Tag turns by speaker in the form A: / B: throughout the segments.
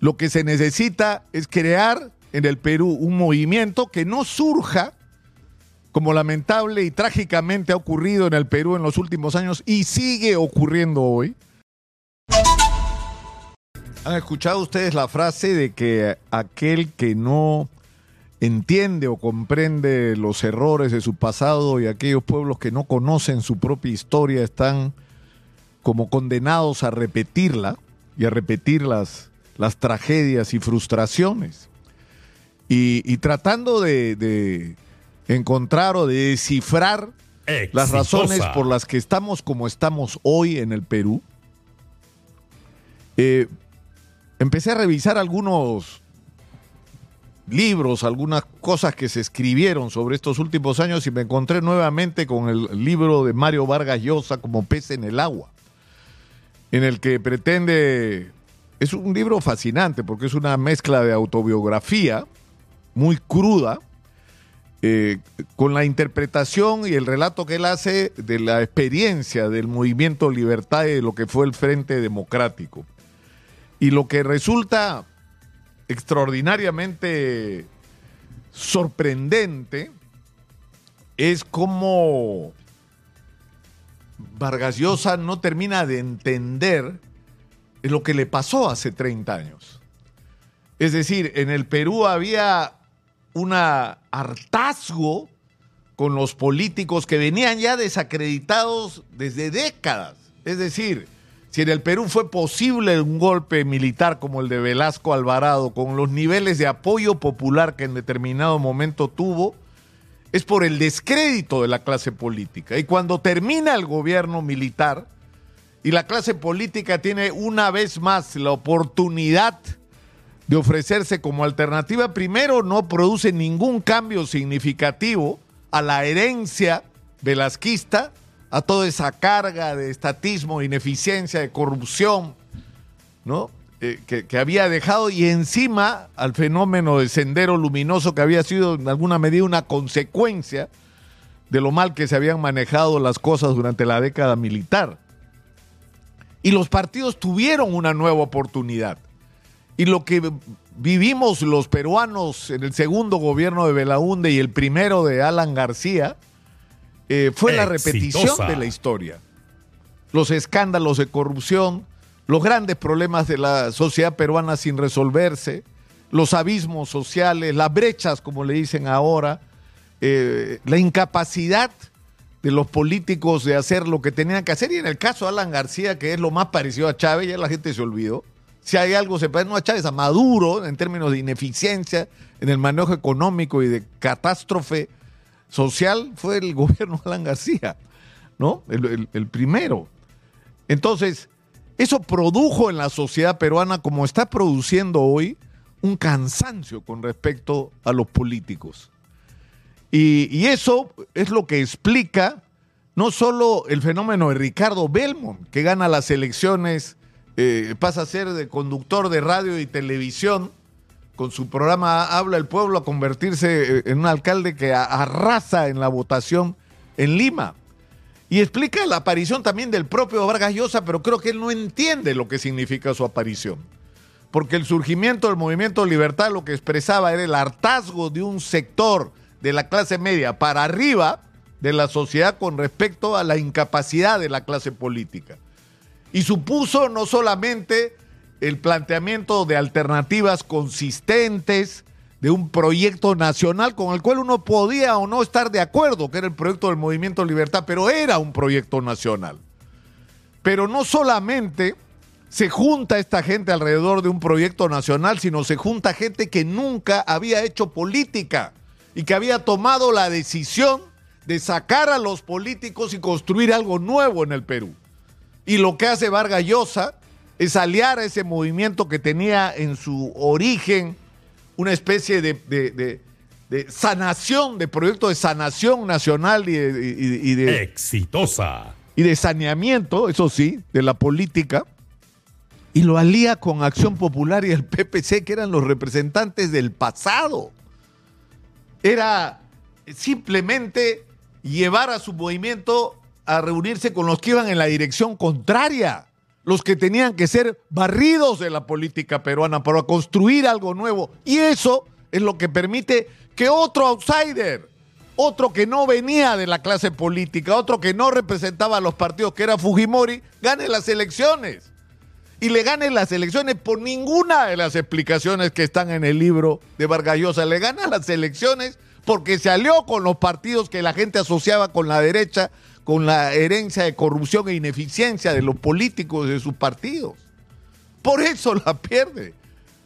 A: Lo que se necesita es crear en el Perú un movimiento que no surja como lamentable y trágicamente ha ocurrido en el Perú en los últimos años y sigue ocurriendo hoy. ¿Han escuchado ustedes la frase de que aquel que no entiende o comprende los errores de su pasado y aquellos pueblos que no conocen su propia historia están como condenados a repetirla y a repetir las, las tragedias y frustraciones? Y, y tratando de, de encontrar o de descifrar las razones por las que estamos como estamos hoy en el Perú, eh, empecé a revisar algunos libros, algunas cosas que se escribieron sobre estos últimos años y me encontré nuevamente con el libro de Mario Vargas Llosa como pez en el agua, en el que pretende, es un libro fascinante porque es una mezcla de autobiografía muy cruda, eh, con la interpretación y el relato que él hace de la experiencia del movimiento Libertad y de lo que fue el Frente Democrático. Y lo que resulta extraordinariamente sorprendente es cómo Vargas Llosa no termina de entender lo que le pasó hace 30 años. Es decir, en el Perú había un hartazgo con los políticos que venían ya desacreditados desde décadas. Es decir, si en el Perú fue posible un golpe militar como el de Velasco Alvarado, con los niveles de apoyo popular que en determinado momento tuvo, es por el descrédito de la clase política. Y cuando termina el gobierno militar y la clase política tiene una vez más la oportunidad de ofrecerse como alternativa, primero no produce ningún cambio significativo a la herencia velasquista, a toda esa carga de estatismo, ineficiencia, de corrupción, ¿no? Eh, que, que, había dejado y encima al fenómeno del sendero luminoso que había sido en alguna medida una consecuencia de lo mal que se habían manejado las cosas durante la década militar. Y los partidos tuvieron una nueva oportunidad y lo que vivimos los peruanos en el segundo gobierno de Belaunde y el primero de Alan García eh, fue la repetición de la historia. Los escándalos de corrupción, los grandes problemas de la sociedad peruana sin resolverse, los abismos sociales, las brechas, como le dicen ahora, eh, la incapacidad de los políticos de hacer lo que tenían que hacer. Y en el caso de Alan García, que es lo más parecido a Chávez, ya la gente se olvidó si hay algo, se puede no a Chávez, a Maduro, en términos de ineficiencia en el manejo económico y de catástrofe social, fue el gobierno de Alan García, ¿no? El, el primero. Entonces, eso produjo en la sociedad peruana, como está produciendo hoy, un cansancio con respecto a los políticos. Y, eso es lo que explica no solo el fenómeno de Ricardo Belmont, que gana las elecciones eh, pasa a ser de conductor de radio y televisión con su programa Habla el Pueblo a convertirse eh, en un alcalde que arrasa en la votación en Lima. Y explica la aparición también del propio Vargas Llosa, pero creo que él no entiende lo que significa su aparición. Porque el surgimiento del movimiento libertad lo que expresaba era el hartazgo de un sector de la clase media para arriba de la sociedad con respecto a la incapacidad de la clase política y supuso no solamente el planteamiento de alternativas consistentes, de un proyecto nacional con el cual uno podía o no estar de acuerdo, que era el proyecto del Movimiento Libertad, pero era un proyecto nacional. Pero no solamente se junta esta gente alrededor de un proyecto nacional, sino se junta gente que nunca había hecho política y que había tomado la decisión de sacar a los políticos y construir algo nuevo en el Perú. Y lo que hace Vargas Llosa es aliar a ese movimiento que tenía en su origen una especie de, sanación, de proyecto de sanación nacional y de,
B: Exitosa.
A: Y de saneamiento, eso sí, de la política. Y lo alía con Acción Popular y el PPC, que eran los representantes del pasado. Era simplemente llevar a su movimiento a reunirse con los que iban en la dirección contraria. los que tenían que ser barridos de la política peruana para construir algo nuevo. Y eso es lo que permite que otro outsider, otro que no venía de la clase política, otro que no representaba a los partidos, que era Fujimori, gane las elecciones. Y le gane las elecciones por ninguna de las explicaciones que están en el libro de Vargallosa. Le gana las elecciones porque se alió con los partidos que la gente asociaba con la derecha, con la herencia de corrupción e ineficiencia de los políticos de sus partidos. Por eso la pierde.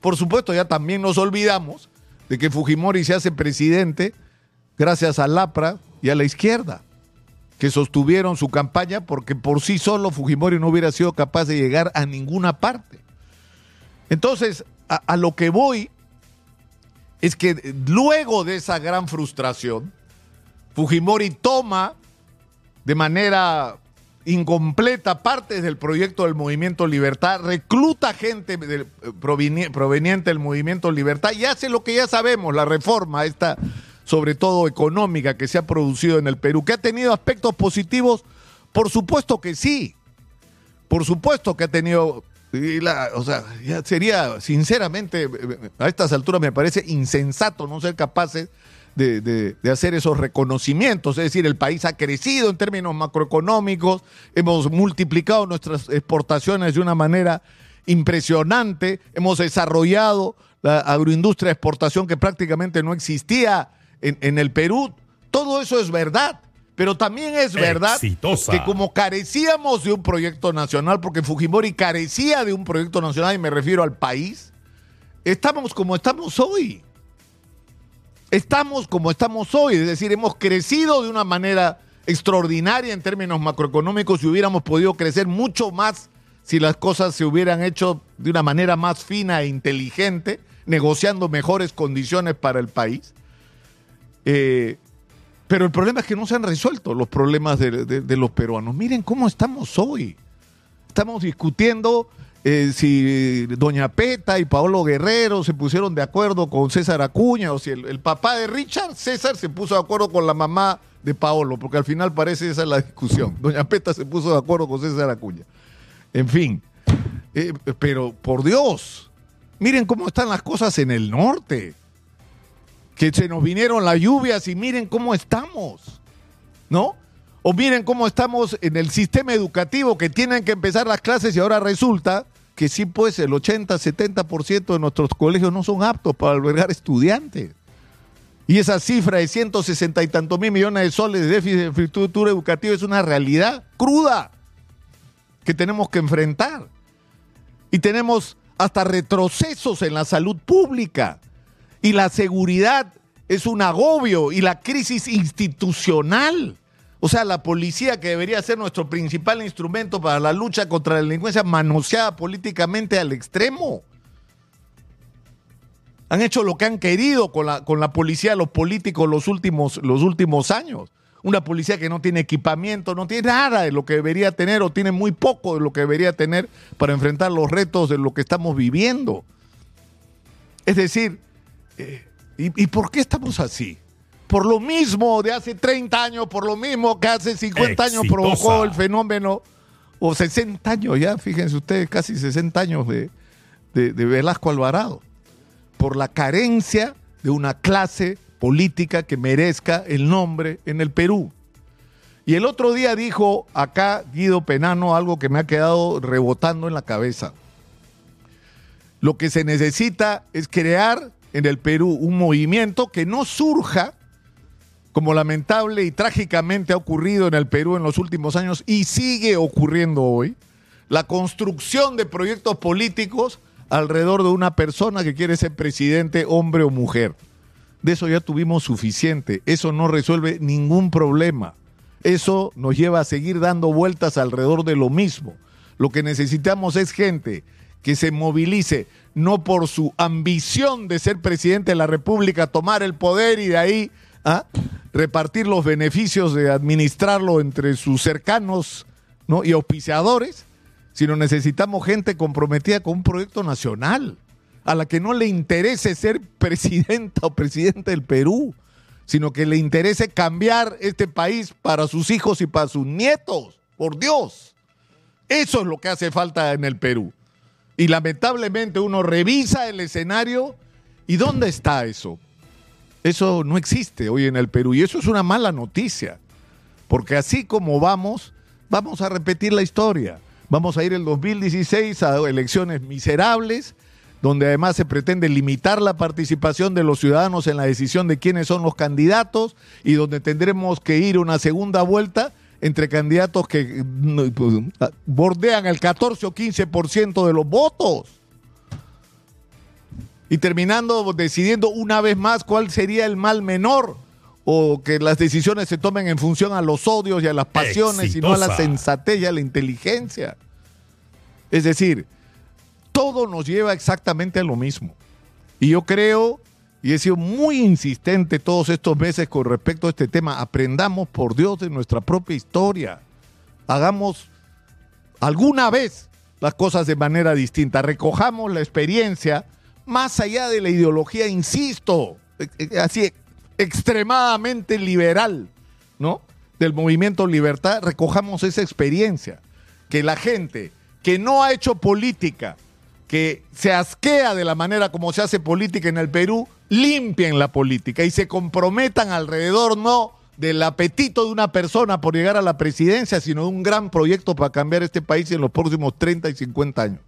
A: Por supuesto, ya también nos olvidamos de que Fujimori se hace presidente gracias a Lapra y a la izquierda, que sostuvieron su campaña porque por sí solo Fujimori no hubiera sido capaz de llegar a ninguna parte. Entonces, a, lo que voy es que luego de esa gran frustración, Fujimori toma de manera incompleta partes del proyecto del Movimiento Libertad, recluta gente del- proveniente del Movimiento Libertad y hace lo que ya sabemos, la reforma esta, sobre todo económica, que se ha producido en el Perú, que ha tenido aspectos positivos, por supuesto que sí, por supuesto que ha tenido, la- o sea, ya sería, sinceramente, a estas alturas me parece insensato no ser capaces de, de- de hacer esos reconocimientos. Es decir, el país ha crecido en términos macroeconómicos, hemos multiplicado nuestras exportaciones de una manera impresionante, hemos desarrollado la agroindustria de exportación que prácticamente no existía en, en el Perú. Todo eso es verdad. Pero también es verdad
B: Exitosa.
A: que como carecíamos de un proyecto nacional, porque Fujimori carecía de un proyecto nacional, y me refiero al país, estamos como estamos hoy. Estamos como estamos hoy, es decir, hemos crecido de una manera extraordinaria en términos macroeconómicos y hubiéramos podido crecer mucho más si las cosas se hubieran hecho de una manera más fina e inteligente, negociando mejores condiciones para el país. Eh, pero el problema es que no se han resuelto los problemas de, los peruanos. Miren cómo estamos hoy. Estamos discutiendo eh, si Doña Peta y Paolo Guerrero se pusieron de acuerdo con César Acuña o si el, papá de Richard, César, se puso de acuerdo con la mamá de Paolo, porque al final parece esa la discusión. Doña Peta se puso de acuerdo con César Acuña. En fin, eh, pero por Dios, miren cómo están las cosas en el norte que se nos vinieron las lluvias y miren cómo estamos, ¿no? O miren cómo estamos en el sistema educativo que tienen que empezar las clases y ahora resulta que sí, pues el 80, 70% de nuestros colegios no son aptos para albergar estudiantes. Y esa cifra de 160 y tantos mil millones de soles de déficit de infraestructura educativa es una realidad cruda que tenemos que enfrentar. Y tenemos hasta retrocesos en la salud pública y la seguridad es un agobio y la crisis institucional. O sea, la policía que debería ser nuestro principal instrumento para la lucha contra la delincuencia manoseada políticamente al extremo. Han hecho lo que han querido con la, con la policía, los políticos los últimos, los últimos años. Una policía que no tiene equipamiento, no tiene nada de lo que debería tener o tiene muy poco de lo que debería tener para enfrentar los retos de lo que estamos viviendo. Es decir, eh, ¿y, y por qué estamos así? Por lo mismo de hace 30 años, por lo mismo que hace 50 años provocó el fenómeno, o 60 años ya, fíjense ustedes, casi 60 años de, de- de Velasco Alvarado, por la carencia de una clase política que merezca el nombre en el Perú. Y el otro día dijo acá Guido Penano algo que me ha quedado rebotando en la cabeza. Lo que se necesita es crear en el Perú un movimiento que no surja, como lamentable y trágicamente ha ocurrido en el Perú en los últimos años y sigue ocurriendo hoy, la construcción de proyectos políticos alrededor de una persona que quiere ser presidente, hombre o mujer. De eso ya tuvimos suficiente. Eso no resuelve ningún problema. Eso nos lleva a seguir dando vueltas alrededor de lo mismo. Lo que necesitamos es gente que se movilice, no por su ambición de ser presidente de la República, tomar el poder y de ahí ¿ah? repartir los beneficios de administrarlo entre sus cercanos ¿no? y auspiciadores, sino necesitamos gente comprometida con un proyecto nacional, a la que no le interese ser presidenta o presidente del Perú, sino que le interese cambiar este país para sus hijos y para sus nietos, por Dios. Eso es lo que hace falta en el Perú. Y lamentablemente uno revisa el escenario y ¿dónde está eso? Eso no existe hoy en el Perú y eso es una mala noticia, porque así como vamos, vamos a repetir la historia. Vamos a ir el 2016 a elecciones miserables, donde además se pretende limitar la participación de los ciudadanos en la decisión de quiénes son los candidatos y donde tendremos que ir una segunda vuelta entre candidatos que pues, bordean el 14 o 15% de los votos y terminando decidiendo una vez más cuál sería el mal menor o que las decisiones se tomen en función a los odios y a las pasiones y no a la sensatez y a la inteligencia. Es decir, todo nos lleva exactamente a lo mismo. Y yo creo, y he sido muy insistente todos estos meses con respecto a este tema, aprendamos por Dios de nuestra propia historia. Hagamos alguna vez las cosas de manera distinta, recojamos la experiencia más allá de la ideología, insisto, e, e, así extremadamente liberal, ¿no? Del movimiento libertad, recojamos esa experiencia. Que la gente que no ha hecho política, que se asquea de la manera como se hace política en el Perú, limpien la política y se comprometan alrededor no del apetito de una persona por llegar a la presidencia, sino de un gran proyecto para cambiar este país en los próximos 30 y 50 años.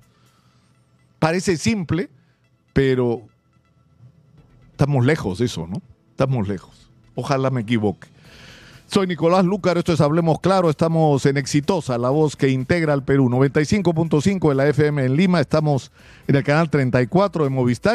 A: Parece simple, pero estamos lejos de eso, ¿no? Estamos lejos. Ojalá me equivoque. Soy Nicolás Lucar, esto es Hablemos Claro, estamos en Exitosa, la voz que integra al Perú, 95.5 de la FM en Lima, estamos en el canal 34 de Movistar.